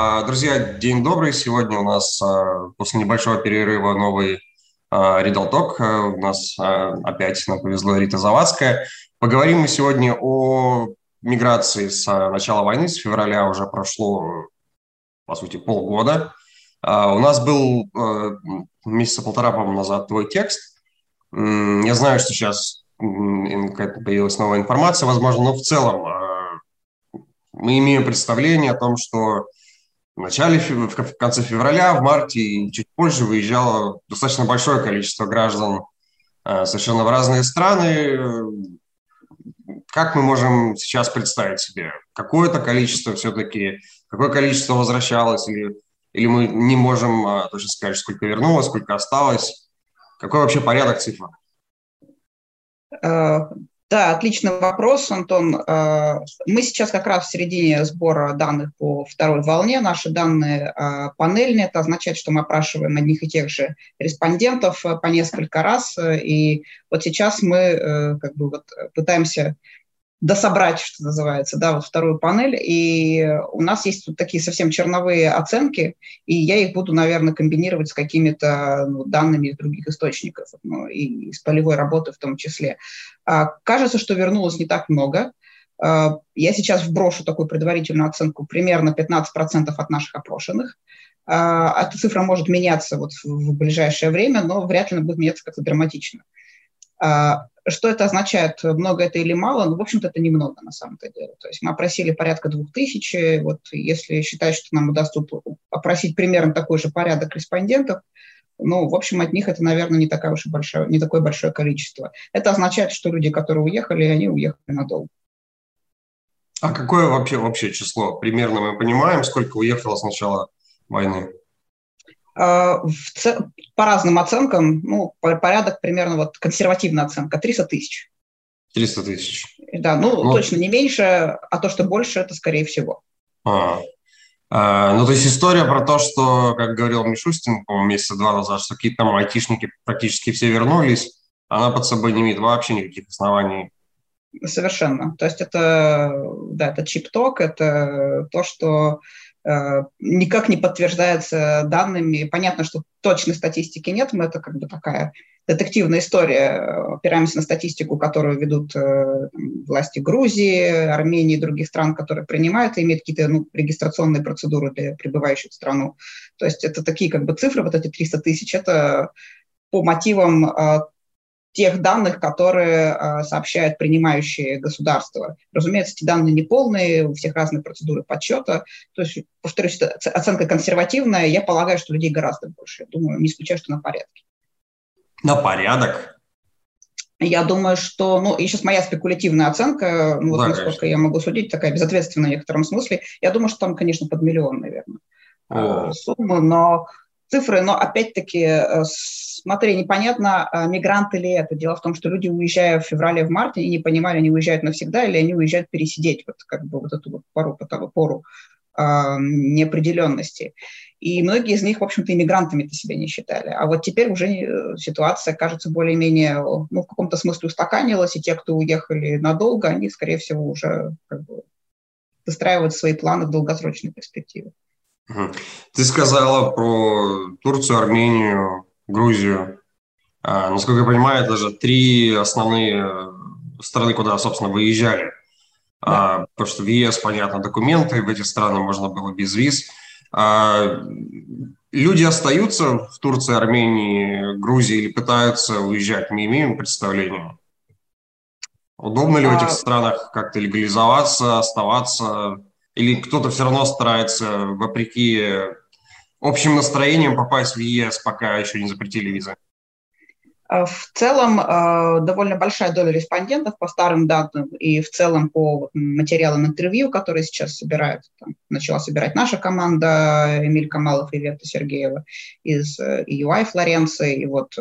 А, друзья, день добрый. Сегодня у нас а, после небольшого перерыва новый Ридл Ток. У нас опять нам повезло Рита Завадская. Поговорим мы сегодня о миграции с начала войны, с февраля уже прошло, по сути, полгода. У нас был месяца полтора, по-моему, назад твой текст. Я знаю, что сейчас появилась новая информация, возможно, но в целом мы имеем представление о том, что в начале, в конце февраля, в марте и чуть позже выезжало достаточно большое количество граждан э, совершенно в разные страны. Как мы можем сейчас представить себе? Какое-то количество все-таки, какое количество возвращалось или, или мы не можем э, точно сказать, сколько вернулось, сколько осталось? Какой вообще порядок цифр? Да, отличный вопрос, Антон. Э, мы сейчас как раз в середине сбора данных по второй волне. Наши данные э, панельные. Это означает, что мы опрашиваем одних и тех же респондентов э, по несколько раз. И вот сейчас мы как бы вот пытаемся дособрать, что называется, да, вот вторую панель. И у нас есть тут такие совсем черновые оценки, и я их буду, наверное, комбинировать с какими-то ну, данными из других источников, ну, и из полевой работы в том числе. А, кажется, что вернулось не так много. А, я сейчас вброшу такую предварительную оценку, примерно 15% от наших опрошенных. А, эта цифра может меняться вот в ближайшее время, но вряд ли она будет меняться как-то драматично. А, что это означает, много это или мало? Ну, в общем-то, это немного на самом-то деле. То есть мы опросили порядка двух тысяч. Вот если считать, что нам удастся опросить примерно такой же порядок респондентов, ну, в общем, от них это, наверное, не, такая уж и большая, не такое большое количество. Это означает, что люди, которые уехали, они уехали надолго. А какое вообще общее число? Примерно мы понимаем, сколько уехало с начала войны? А, по разным оценкам, ну, порядок примерно, вот консервативная оценка, 300 тысяч. 300 тысяч. Да, ну, ну, точно не меньше, а то, что больше, это скорее всего. А, а, ну, то есть история про то, что, как говорил Мишустин, по-моему, месяца два назад, что какие-то там айтишники практически все вернулись, она под собой не имеет вообще никаких оснований. Совершенно. То есть это, да, это чип-ток, это то, что никак не подтверждается данными. Понятно, что точной статистики нет, но это как бы такая детективная история. Опираемся на статистику, которую ведут э, власти Грузии, Армении и других стран, которые принимают и имеют какие-то ну, регистрационные процедуры для прибывающих в страну. То есть это такие как бы цифры, вот эти 300 тысяч, это по мотивам э, тех данных, которые э, сообщают принимающие государства. Разумеется, эти данные не полные, у всех разные процедуры подсчета. То есть, повторюсь, оценка консервативная. Я полагаю, что людей гораздо больше. Я думаю, не исключаю, что на порядке. На порядок? Я думаю, что, ну, и сейчас моя спекулятивная оценка, ну, вот да, насколько конечно. я могу судить, такая безответственная в некотором смысле, я думаю, что там, конечно, под миллион, наверное, О. суммы, но цифры, но опять-таки, э, смотри, непонятно, э, мигранты ли это. Дело в том, что люди, уезжая в феврале, в марте, и не понимали, они уезжают навсегда или они уезжают пересидеть вот как бы вот эту вот пору, пору, пору э, неопределенности. И многие из них, в общем-то, иммигрантами-то себя не считали. А вот теперь уже э, ситуация, кажется, более-менее, ну, в каком-то смысле устаканилась, и те, кто уехали надолго, они, скорее всего, уже как бы выстраивают свои планы в долгосрочной перспективе. Ты сказала про Турцию, Армению, Грузию. А, насколько я понимаю, это же три основные э, страны, куда, собственно, выезжали. А, да. потому что в ЕС, понятно, документы, в эти страны можно было без виз. А, люди остаются в Турции, Армении, Грузии или пытаются уезжать? Мы имеем представление? Удобно ли в этих странах как-то легализоваться, оставаться? Или кто-то все равно старается, вопреки общим настроениям, попасть в ЕС, пока еще не запретили визы? Э, в целом э, довольно большая доля респондентов по старым датам и в целом по материалам интервью, которые сейчас собирают, там, начала собирать наша команда, Эмиль Камалов и Вета Сергеева из EUI э, Флоренции, и вот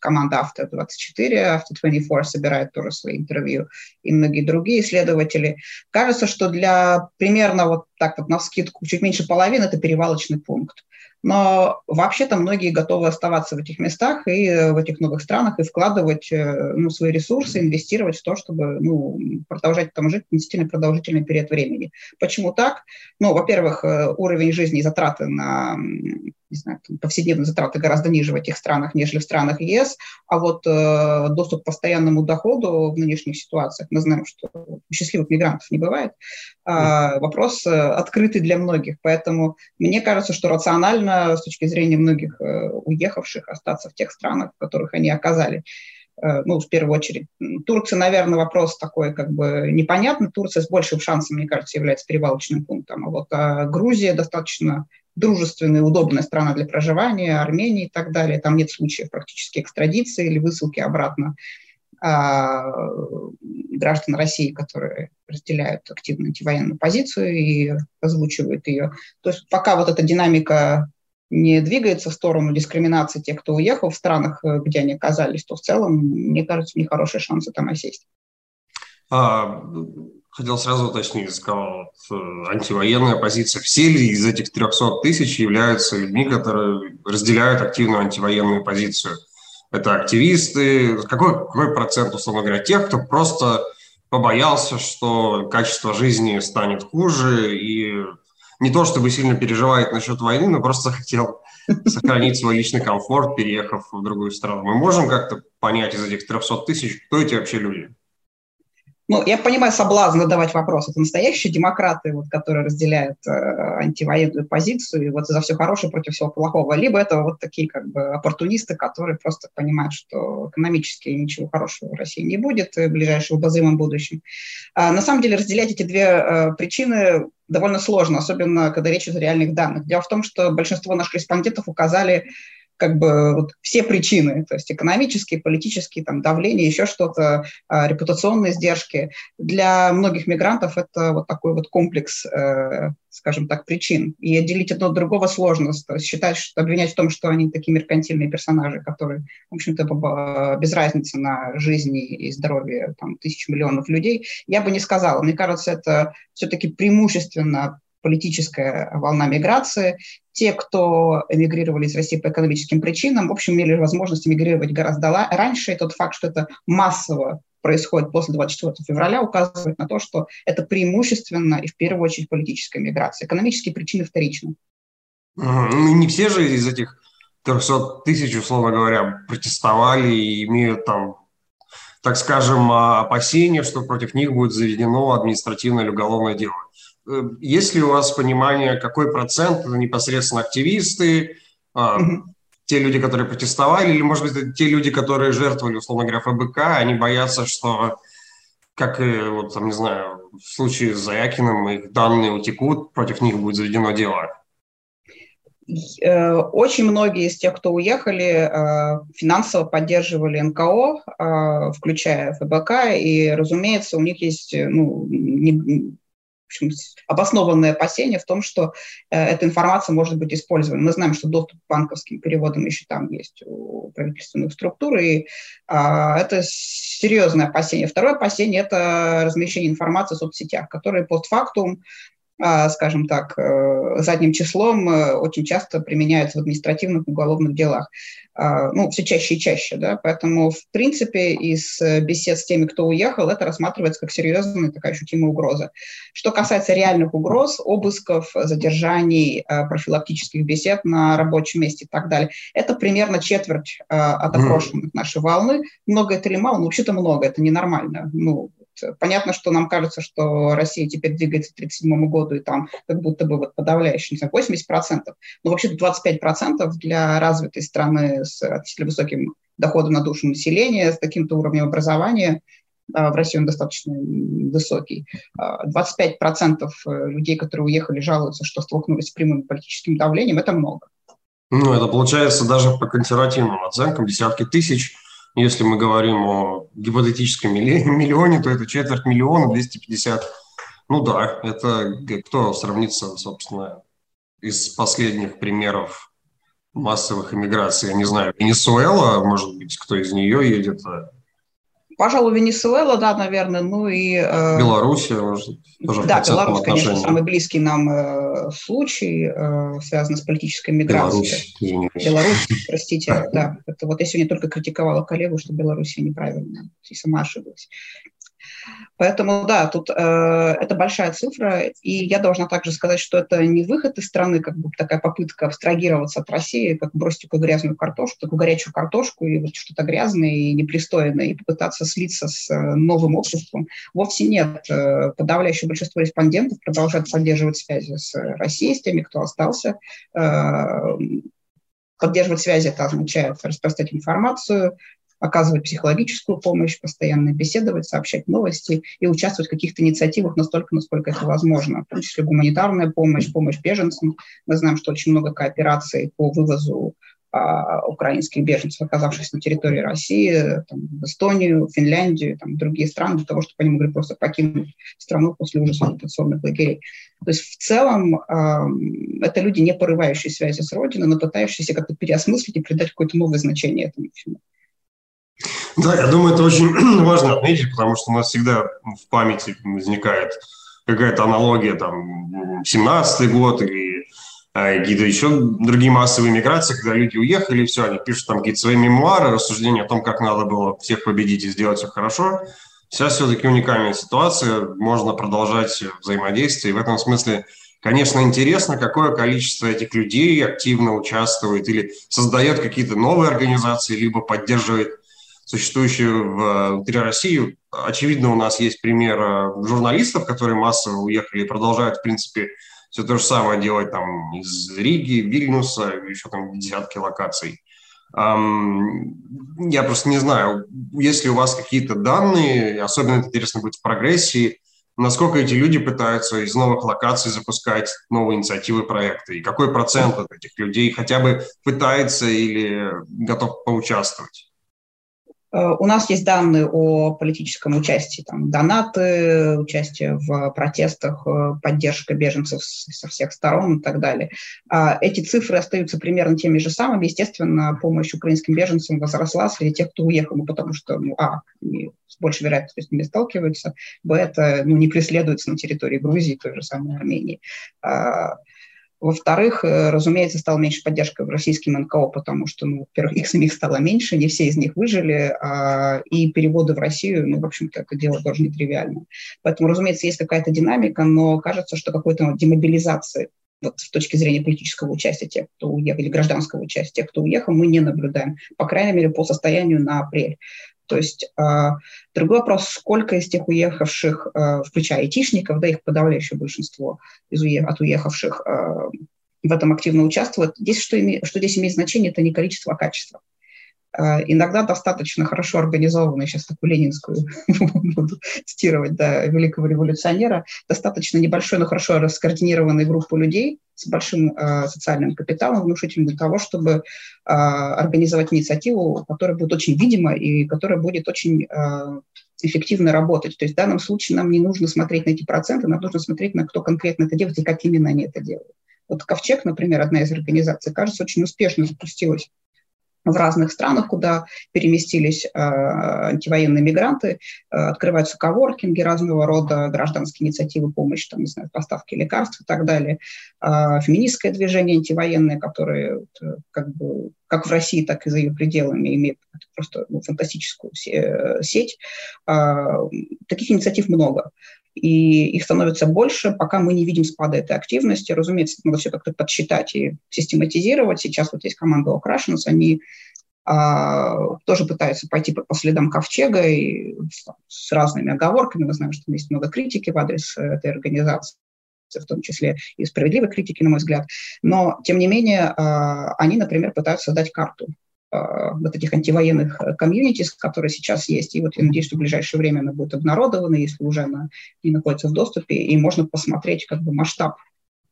команда Авто 24, Авто 24 собирает тоже свои интервью, и многие другие исследователи. Кажется, что для примерно вот так вот на скидку чуть меньше половины это перевалочный пункт. Но вообще-то многие готовы оставаться в этих местах и в этих новых странах и вкладывать э, ну, свои ресурсы, инвестировать в то, чтобы ну, продолжать там жить действительно продолжительный период времени. Почему так? Ну, ну, во-первых, э, уровень жизни и затраты на не знаю, повседневные затраты гораздо ниже в этих странах, нежели в странах ЕС, а вот э, доступ к постоянному доходу в нынешних ситуациях, мы знаем, что счастливых мигрантов не бывает, э, вопрос э, открытый для многих, поэтому мне кажется, что рационально с точки зрения многих э, уехавших остаться в тех странах, в которых они оказали Э, ну, в первую очередь. Турция, наверное, вопрос такой как бы непонятный. Турция с большим шансом, мне кажется, является перевалочным пунктом. А вот а Грузия достаточно дружественная, удобная страна для проживания, Армения и так далее. Там нет случаев практически экстрадиции или высылки обратно а, граждан России, которые разделяют активно антивоенную позицию и озвучивают ее. То есть пока вот эта динамика не двигается в сторону дискриминации тех, кто уехал в странах, э, где они оказались, то в целом, мне кажется, у них хорошие шансы там осесть. А, хотел сразу уточнить, сказал, э, антивоенная позиция. Все ли из этих 300 тысяч являются людьми, которые разделяют активную антивоенную позицию? Это активисты? Какой, какой процент, условно говоря, тех, кто просто побоялся, что качество жизни станет хуже и не то чтобы сильно переживает насчет войны, но просто хотел сохранить свой личный комфорт, переехав в другую страну. Мы можем как-то понять из этих 300 тысяч, кто эти вообще люди? Ну, я понимаю соблазн задавать вопрос. Это настоящие демократы, вот, которые разделяют э, антивоенную позицию, и вот за все хорошее против всего плохого. Либо это вот такие как бы оппортунисты, которые просто понимают, что экономически ничего хорошего в России не будет в ближайшем обозримом будущем. А, на самом деле разделять эти две э, причины довольно сложно, особенно когда речь идет о реальных данных. Дело в том, что большинство наших респондентов указали как бы вот все причины, то есть экономические, политические, там, давление, еще что-то, э, репутационные издержки. Для многих мигрантов это вот такой вот комплекс, э, скажем так, причин. И отделить одно от другого сложно. То есть считать, что обвинять в том, что они такие меркантильные персонажи, которые, в общем-то, без разницы на жизни и здоровье там, тысяч миллионов людей, я бы не сказала. Мне кажется, это все-таки преимущественно политическая волна миграции. Те, кто эмигрировали из России по экономическим причинам, в общем, имели возможность эмигрировать гораздо раньше. И тот факт, что это массово происходит после 24 февраля, указывает на то, что это преимущественно и в первую очередь политическая миграция. Экономические причины вторичны. Ну, не все же из этих 300 тысяч, условно говоря, протестовали и имеют там, так скажем, опасения, что против них будет заведено административное или уголовное дело. Э, есть ли у вас понимание, какой процент это непосредственно активисты, mm-hmm. те люди, которые протестовали, или, может быть, те люди, которые жертвовали, условно говоря, ФБК, они боятся, что, как вот, там, не знаю, в случае с Заякиным, их данные утекут, против них будет заведено дело? Э, очень многие из тех, кто уехали, э, финансово поддерживали НКО, включая ФБК, и, разумеется, у них есть ну, общем, обоснованное опасение в том, что э, эта информация может быть использована. Мы знаем, что доступ к банковским переводам еще там есть у правительственных структур, и э, это серьезное опасение. Второе опасение – это размещение информации в соцсетях, которые постфактум скажем так, э, задним числом э, очень часто применяются в административных уголовных делах. А, ну, все чаще и чаще, да, поэтому, в принципе, из э, бесед с теми, кто уехал, это рассматривается как серьезная такая ощутимая угроза. Что касается реальных угроз, обысков, задержаний, профилактических бесед на рабочем месте и так далее, это примерно четверть от опрошенных нашей волны. Много это или мало? Ну, вообще-то много, это ненормально. Ну, Понятно, что нам кажется, что Россия теперь двигается к 1937 году, и там как будто бы вот подавляющий, не знаю, 80%, но вообще-то 25% для развитой страны с относительно высоким доходом на душу населения, с таким-то уровнем образования, а, в России он достаточно высокий. 25% а, людей, которые уехали, жалуются, что столкнулись с прямым политическим давлением. Это много. Ну, это получается даже по консервативным оценкам десятки тысяч если мы говорим о гипотетическом миллионе, то это четверть миллиона, 250. Ну да, это кто сравнится, собственно, из последних примеров массовых иммиграций, я не знаю, Венесуэла, может быть, кто из нее едет, а Пожалуй, Венесуэла, да, наверное, ну и... Э, Белоруссия, может, тоже Да, Беларусь, конечно, самый близкий нам э, случай, э, связанный с политической миграцией. Беларусь, Беларусь, простите, да. Это вот я сегодня только критиковала коллегу, что Белоруссия неправильно, и сама ошиблась. Поэтому, да, тут э, это большая цифра, и я должна также сказать, что это не выход из страны, как бы такая попытка абстрагироваться от России, как бросить такую грязную картошку, такую горячую картошку, и вот что-то грязное и непристойное, и попытаться слиться с э, новым обществом. Вовсе нет. Э, подавляющее большинство респондентов продолжают поддерживать связи с Россией, с теми, кто остался. Э, поддерживать связи это означает распространять информацию, оказывать психологическую помощь, постоянно беседовать, сообщать новости и участвовать в каких-то инициативах настолько, насколько это возможно, в том числе гуманитарная помощь, помощь беженцам. Мы знаем, что очень много коопераций по вывозу а, украинских беженцев, оказавшихся на территории России, там, в Эстонию, Финляндию, там, другие страны, для того, чтобы они могли просто покинуть страну после ужаса оккупационных лагерей. То есть в целом э, это люди, не порывающие связи с Родиной, но пытающиеся как-то переосмыслить и придать какое-то новое значение этому всему. Да, я думаю, это очень важно отметить, потому что у нас всегда в памяти возникает какая-то аналогия, там, 17-й год или а, какие-то еще другие массовые миграции, когда люди уехали, все, они пишут там какие-то свои мемуары, рассуждения о том, как надо было всех победить и сделать все хорошо. Сейчас все-таки уникальная ситуация, можно продолжать взаимодействие, и в этом смысле Конечно, интересно, какое количество этих людей активно участвует или создает какие-то новые организации, либо поддерживает существующую внутри России. Очевидно, у нас есть пример э, журналистов, которые массово уехали и продолжают, в принципе, все то же самое делать там из Риги, Вильнюса, еще там десятки локаций. Я просто не знаю, есть ли у вас какие-то данные, особенно это интересно будет в прогрессии, насколько эти люди пытаются из новых локаций запускать новые инициативы, проекты, и какой процент от этих людей хотя бы пытается или готов поучаствовать? Э, у нас есть данные о политическом участии, там, донаты, участие в протестах, э, поддержка беженцев со всех сторон и так далее. А эти цифры остаются примерно теми же самыми. Естественно, помощь украинским беженцам возросла среди тех, кто уехал, ну, потому что, ну, а, с большей вероятностью с ними сталкиваются, б, это ну, не преследуется на территории Грузии, той же самой Армении. Во-вторых, э, разумеется, стала меньше поддержка в российским НКО, потому что, ну, во-первых, их самих стало меньше, не все из них выжили, а, и переводы в Россию, ну, в общем-то, это дело тоже нетривиально. Поэтому, разумеется, есть какая-то динамика, но кажется, что какой-то демобилизации вот с точки зрения политического участия тех, кто уехал, или гражданского участия тех, кто уехал, мы не наблюдаем, по крайней мере, по состоянию на апрель. То есть э, другой вопрос, сколько из тех уехавших, э, включая айтишников, да, их подавляющее большинство из уе- от уехавших э, в этом активно участвует. Здесь что, име- что здесь имеет значение, это не количество, а качество. Э, иногда достаточно хорошо организованная, сейчас такую ленинскую буду цитировать, да, великого революционера, достаточно небольшой, но хорошо раскоординированной группу людей с большим э, социальным капиталом внушительным для того, чтобы э, организовать инициативу, которая будет очень видима и которая будет очень э, эффективно работать. То есть в данном случае нам не нужно смотреть на эти проценты, нам нужно смотреть на кто конкретно это делает и как именно они это делают. Вот Ковчег, например, одна из организаций, кажется, очень успешно запустилась в разных странах, куда переместились э, антивоенные мигранты, э, открываются коворкинги разного рода, гражданские инициативы, помощь, там, не знаю, поставки лекарств и так далее, э, феминистское движение антивоенное, которое э, как бы как в России, так и за ее пределами имеет просто ну, фантастическую э, сеть. Э, таких инициатив много и их становится больше, пока мы не видим спада этой активности. Разумеется, надо все как-то подсчитать и систематизировать. Сейчас вот есть команда Украшенс, они а, тоже пытаются пойти по, по следам Ковчега и с разными оговорками. Мы знаем, что есть много критики в адрес э, этой организации в том числе и справедливой критики, на мой взгляд. Но, тем не менее, а, они, например, пытаются создать карту вот этих антивоенных э, комьюнити, которые сейчас есть. И вот я надеюсь, что в ближайшее время она будет обнародована, если уже она не находится в доступе, и можно посмотреть как бы масштаб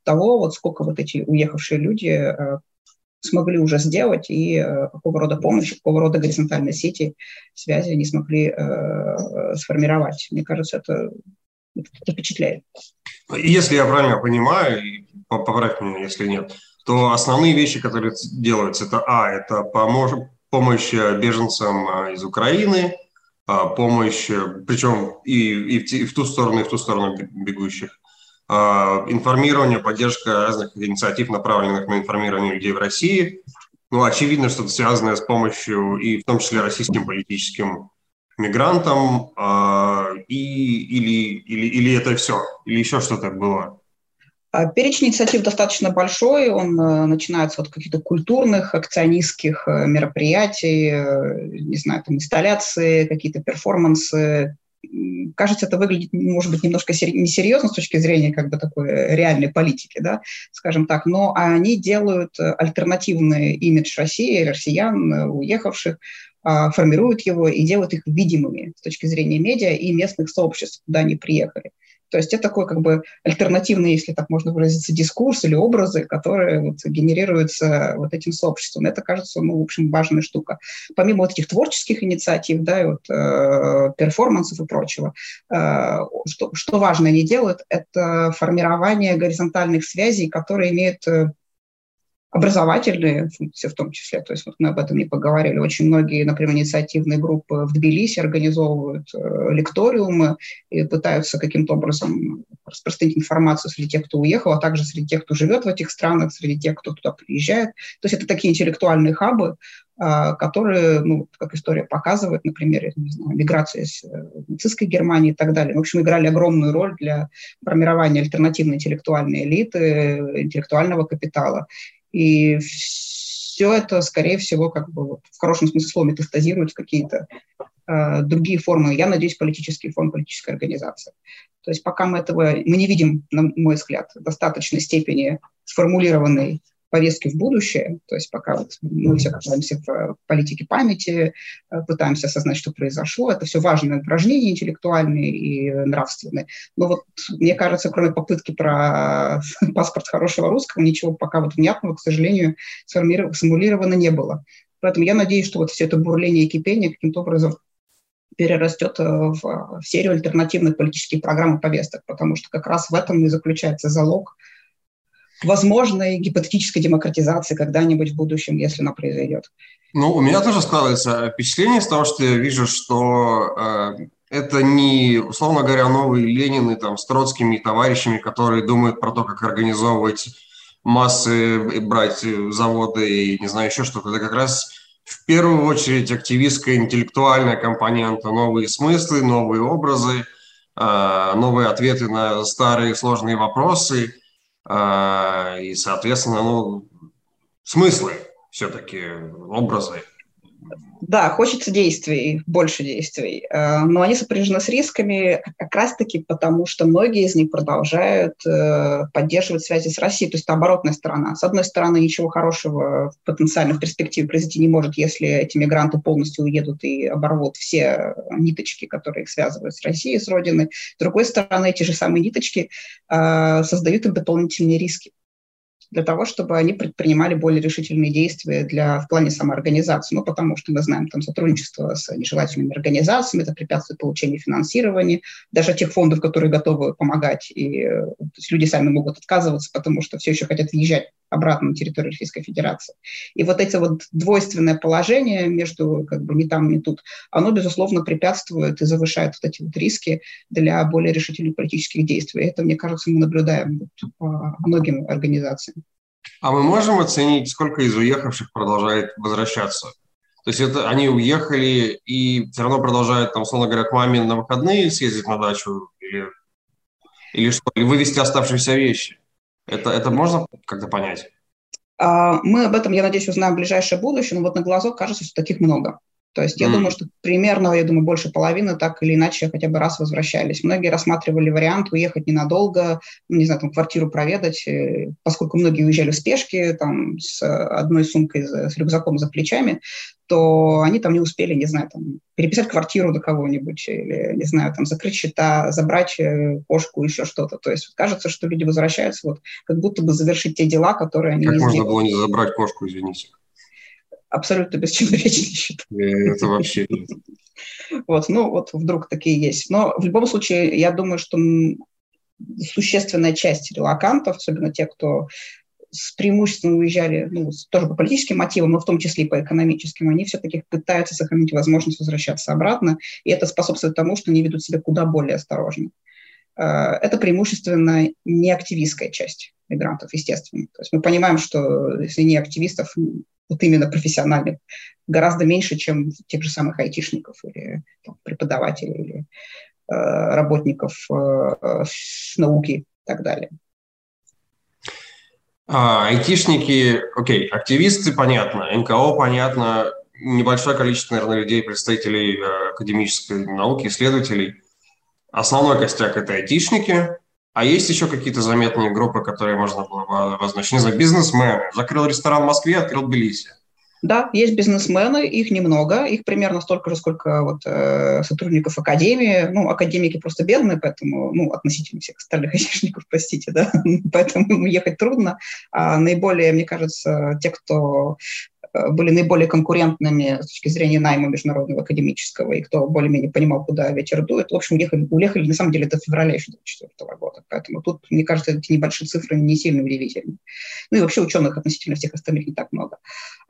того, вот сколько вот эти уехавшие люди э, смогли уже сделать и какого рода помощи, какого рода горизонтальные сети связи они смогли э, сформировать. Мне кажется, это, это впечатляет. Если я правильно понимаю, поправь меня, если нет, то основные вещи, которые делаются, это, а, это помощь, помощь беженцам а, из Украины, а, помощь, причем и, и, в, и в ту сторону, и в ту сторону бегущих, а, информирование, поддержка разных инициатив, направленных на информирование людей в России. Ну, очевидно, что это связано с помощью и в том числе российским политическим мигрантам, э, и, или, или, или это все, или еще что-то было? А, перечень инициатив достаточно большой, он э, начинается от каких-то культурных, акционистских э, мероприятий, э, не знаю, там инсталляции, какие-то перформансы. Кажется, это выглядит, может быть, немножко несерьезно с точки зрения как бы такой реальной политики, да, скажем так, но они делают альтернативный имидж России, россиян, уехавших, а, формируют его и делают их видимыми с точки зрения медиа и местных сообществ, куда они приехали. То есть это такой как бы альтернативный, если так можно выразиться, дискурс или образы, которые вот генерируются вот этим сообществом. Это кажется, ну, в общем, важная штука. Помимо вот этих творческих инициатив, да, и вот э, перформансов и прочего, э, что, что важно они делают, это формирование горизонтальных связей, которые имеют э, образовательные функции в том числе. То есть вот мы об этом не поговорили. Очень многие, например, инициативные группы в Тбилиси организовывают э, лекториумы и пытаются каким-то образом распространить информацию среди тех, кто уехал, а также среди тех, кто живет в этих странах, среди тех, кто туда приезжает. То есть это такие интеллектуальные хабы, э, которые, ну, как история показывает, например, не знаю, миграция из э, нацистской Германии и так далее. В общем, играли огромную роль для формирования альтернативной интеллектуальной элиты, интеллектуального капитала. И все это, скорее всего, как бы вот, в хорошем смысле слова метастазирует в какие-то э, другие формы, я надеюсь, политические формы политической организации. То есть пока мы этого, мы не видим, на мой взгляд, достаточной степени сформулированной повестки в будущее. То есть пока вот мы все пытаемся в политике памяти, э, пытаемся осознать, что произошло. Это все важные упражнения интеллектуальные и нравственные. Но вот мне кажется, кроме попытки про паспорт хорошего русского, ничего пока вот внятного, к сожалению, сформулировано не было. Поэтому я надеюсь, что вот все это бурление и кипение каким-то образом перерастет э, в серию альтернативных политических программ и повесток, потому что как раз в этом и заключается залог возможной гипотетической демократизации когда-нибудь в будущем, если она произойдет. Ну, у меня тоже складывается впечатление с того, что я вижу, что э, это не, условно говоря, новые Ленины там, с троцкими товарищами, которые думают про то, как организовывать массы, брать заводы и не знаю еще что-то. Это как раз в первую очередь активистская интеллектуальная компонента, новые смыслы, новые образы, э, новые ответы на старые сложные вопросы – и, соответственно, ну, смыслы все-таки, образы. Да, хочется действий, больше действий, э, но они сопряжены с рисками как раз-таки потому, что многие из них продолжают э, поддерживать связи с Россией, то есть это оборотная сторона. С одной стороны, ничего хорошего в перспективе произойти не может, если эти мигранты полностью уедут и оборвут все ниточки, которые их связывают с Россией, с Родиной. С другой стороны, эти же самые ниточки э, создают им дополнительные риски для того, чтобы они предпринимали более решительные действия для, в плане самоорганизации. Ну, потому что мы знаем, там сотрудничество с нежелательными организациями, это препятствует получению финансирования, даже тех фондов, которые готовы помогать. И э, люди сами могут отказываться, потому что все еще хотят въезжать обратно на территорию Российской Федерации. И вот эти вот двойственное положение между как бы ни там, ни тут, оно, безусловно, препятствует и завышает вот эти вот риски для более решительных политических действий. Это, мне кажется, мы наблюдаем вот по многим организациям. А мы можем оценить, сколько из уехавших продолжает возвращаться? То есть это они уехали и все равно продолжают, там, условно говоря, к маме на выходные съездить на дачу или, или что? Или вывести оставшиеся вещи? Это, это можно как-то понять? А, мы об этом, я надеюсь, узнаем в ближайшее будущее, но вот на глазок кажется, что таких много. То есть я mm. думаю, что примерно, я думаю, больше половины так или иначе хотя бы раз возвращались. Многие рассматривали вариант уехать ненадолго, ну, не знаю, там квартиру проведать, э, поскольку многие уезжали в спешке, там с одной сумкой, с рюкзаком за плечами, то они там не успели, не знаю, там переписать квартиру до кого-нибудь или, не знаю, там закрыть счета, забрать э, кошку, еще что-то. То есть кажется, что люди возвращаются вот как будто бы завершить те дела, которые они как можно сделали. было не забрать кошку, извините? Абсолютно бесчеловечный счет. Это вообще... Вот, ну вот вдруг такие есть. Но в любом случае, я думаю, что существенная часть релакантов, особенно те, кто с преимуществом уезжали, ну, тоже по политическим мотивам, но в том числе и по экономическим, они все-таки пытаются сохранить возможность возвращаться обратно, и это способствует тому, что они ведут себя куда более осторожно. Э, это преимущественно не активистская часть мигрантов, естественно. То есть мы понимаем, что если не активистов, вот именно профессиональных, гораздо меньше, чем тех же самых айтишников или там, преподавателей или э, работников э, науки и так далее. А, айтишники, окей, активисты, понятно, НКО, понятно, небольшое количество, наверное, людей, представителей э, академической науки, исследователей. Основной костяк – это айтишники, а есть еще какие-то заметные группы, которые можно было обозначить? Не знаю, бизнесмены. Закрыл ресторан в Москве, открыл Тбилиси. Да, есть бизнесмены, их немного, их примерно столько же, сколько вот, э, сотрудников академии. Ну, академики просто бедные, поэтому, ну, относительно всех остальных айтишников, простите, да, поэтому ехать трудно. А наиболее, мне кажется, те, кто были наиболее конкурентными с точки зрения найма международного академического, и кто более-менее понимал, куда ветер дует. В общем, уехали, уехали на самом деле до февраля еще 2024 года. Поэтому тут, мне кажется, эти небольшие цифры не сильно удивительны. Ну и вообще ученых относительно всех остальных не так много.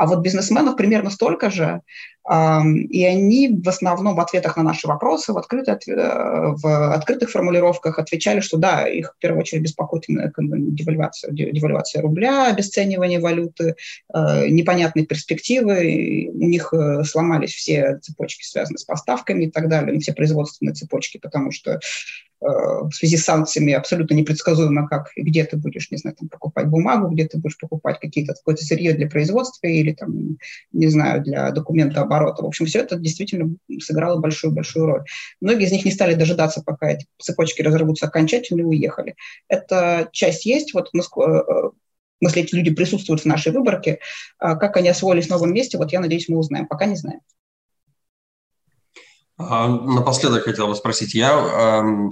А вот бизнесменов примерно столько же, и они в основном в ответах на наши вопросы, в, открытых, э, в открытых формулировках отвечали, что да, их в первую очередь беспокоит девальвация, девальвация рубля, обесценивание валюты, э, непонятные перспективы, у них э, сломались все цепочки, связанные с поставками и так далее, ну, все производственные цепочки, потому что в связи с санкциями абсолютно непредсказуемо, как и где ты будешь, не знаю, там, покупать бумагу, где ты будешь покупать какие-то какое-то сырье для производства или там, не знаю, для документа оборота. В общем, все это действительно сыграло большую-большую роль. Многие из них не стали дожидаться, пока эти цепочки разорвутся окончательно и уехали. Эта часть есть, вот э, в смысле, эти люди присутствуют в нашей выборке. Как они освоились в новом месте, вот я надеюсь, мы узнаем. Пока не знаем. А, напоследок хотел бы спросить, я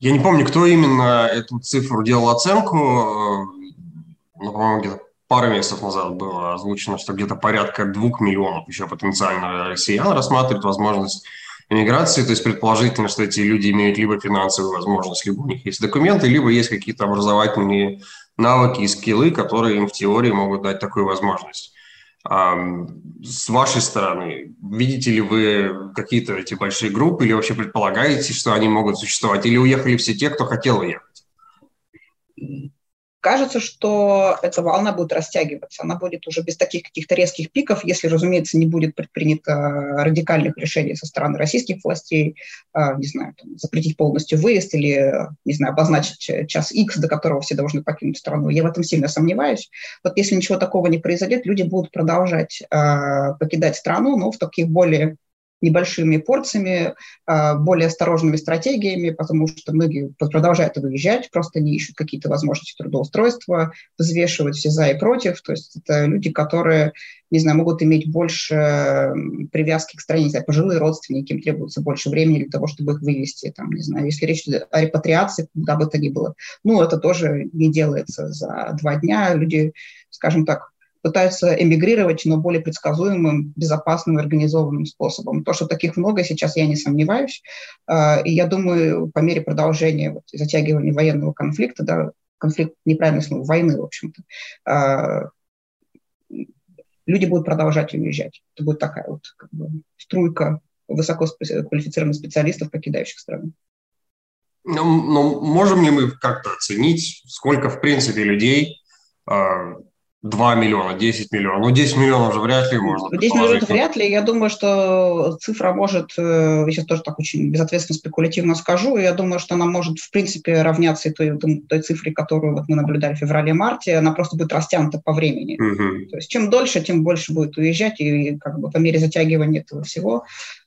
я не помню, кто именно эту цифру делал оценку, э, но, по-моему, где-то пару месяцев назад было озвучено, что где-то порядка двух миллионов еще потенциально россиян рассматривают возможность иммиграции, то есть предположительно, что эти люди имеют либо финансовую возможность, либо у них есть документы, либо есть какие-то образовательные навыки и скиллы, которые им в теории могут дать такую возможность. С вашей стороны, видите ли вы какие-то эти большие группы или вообще предполагаете, что они могут существовать? Или уехали все те, кто хотел уехать? Кажется, что эта волна будет растягиваться. Она будет уже без таких каких-то резких пиков, если, разумеется, не будет предпринято радикальных решений со стороны российских властей, а, не знаю, там, запретить полностью выезд или, не знаю, обозначить час X, до которого все должны покинуть страну. Я в этом сильно сомневаюсь. Вот если ничего такого не произойдет, люди будут продолжать э, покидать страну, но в таких более небольшими порциями, а, более осторожными стратегиями, потому что многие продолжают выезжать, просто не ищут какие-то возможности трудоустройства, взвешивают все за и против. То есть это люди, которые, не знаю, могут иметь больше привязки к стране, не знаю, пожилые родственники, им требуется больше времени для того, чтобы их вывести. Там, не знаю, если речь о репатриации, куда бы то ни было. Ну, это тоже не делается за два дня. Люди, скажем так, пытаются эмигрировать, но более предсказуемым, безопасным организованным способом. То, что таких много сейчас, я не сомневаюсь. А, и я думаю, по мере продолжения вот, затягивания военного конфликта, да, конфликт, неправильно слово, войны, в общем-то, а, люди будут продолжать уезжать. Это будет такая вот как бы, струйка высококвалифицированных специалистов, покидающих страну. Ну, но можем ли мы как-то оценить, сколько, в принципе, людей а, 2 миллиона, 10 миллионов. Ну, 10 миллионов уже вряд ли можно 10 миллионов вряд ли. Я думаю, что цифра может, э, я сейчас тоже так очень безответственно спекулятивно скажу, я думаю, что она может, в принципе, равняться и той, той цифре, которую вот мы наблюдали в феврале-марте, она просто будет растянута по времени. Угу. То есть чем дольше, тем больше будет уезжать, и как бы по мере затягивания этого всего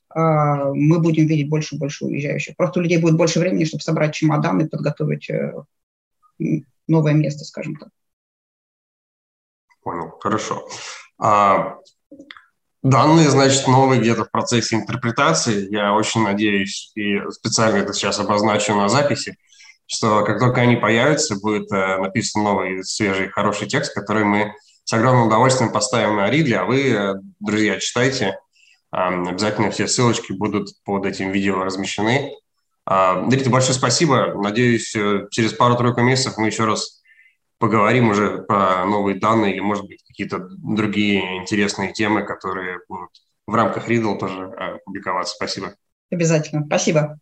а, мы будем видеть больше и больше уезжающих. Просто у людей будет больше времени, чтобы собрать чемодан и подготовить э, новое место, скажем так. Понял, хорошо. А, данные, значит, новые где-то в процессе интерпретации. Я очень надеюсь, и специально это сейчас обозначу на записи, что как только они появятся, будет э, написан новый, свежий, хороший текст, который мы с огромным удовольствием поставим на Ридли, а вы, э, друзья, читайте. Э, обязательно все ссылочки будут под этим видео размещены. Э, Дмитрий, большое спасибо. Надеюсь, э, через пару-тройку месяцев мы еще раз поговорим уже про новые данные или, может быть, какие-то другие интересные темы, которые будут в рамках Riddle тоже э, публиковаться. Спасибо. Обязательно. Спасибо.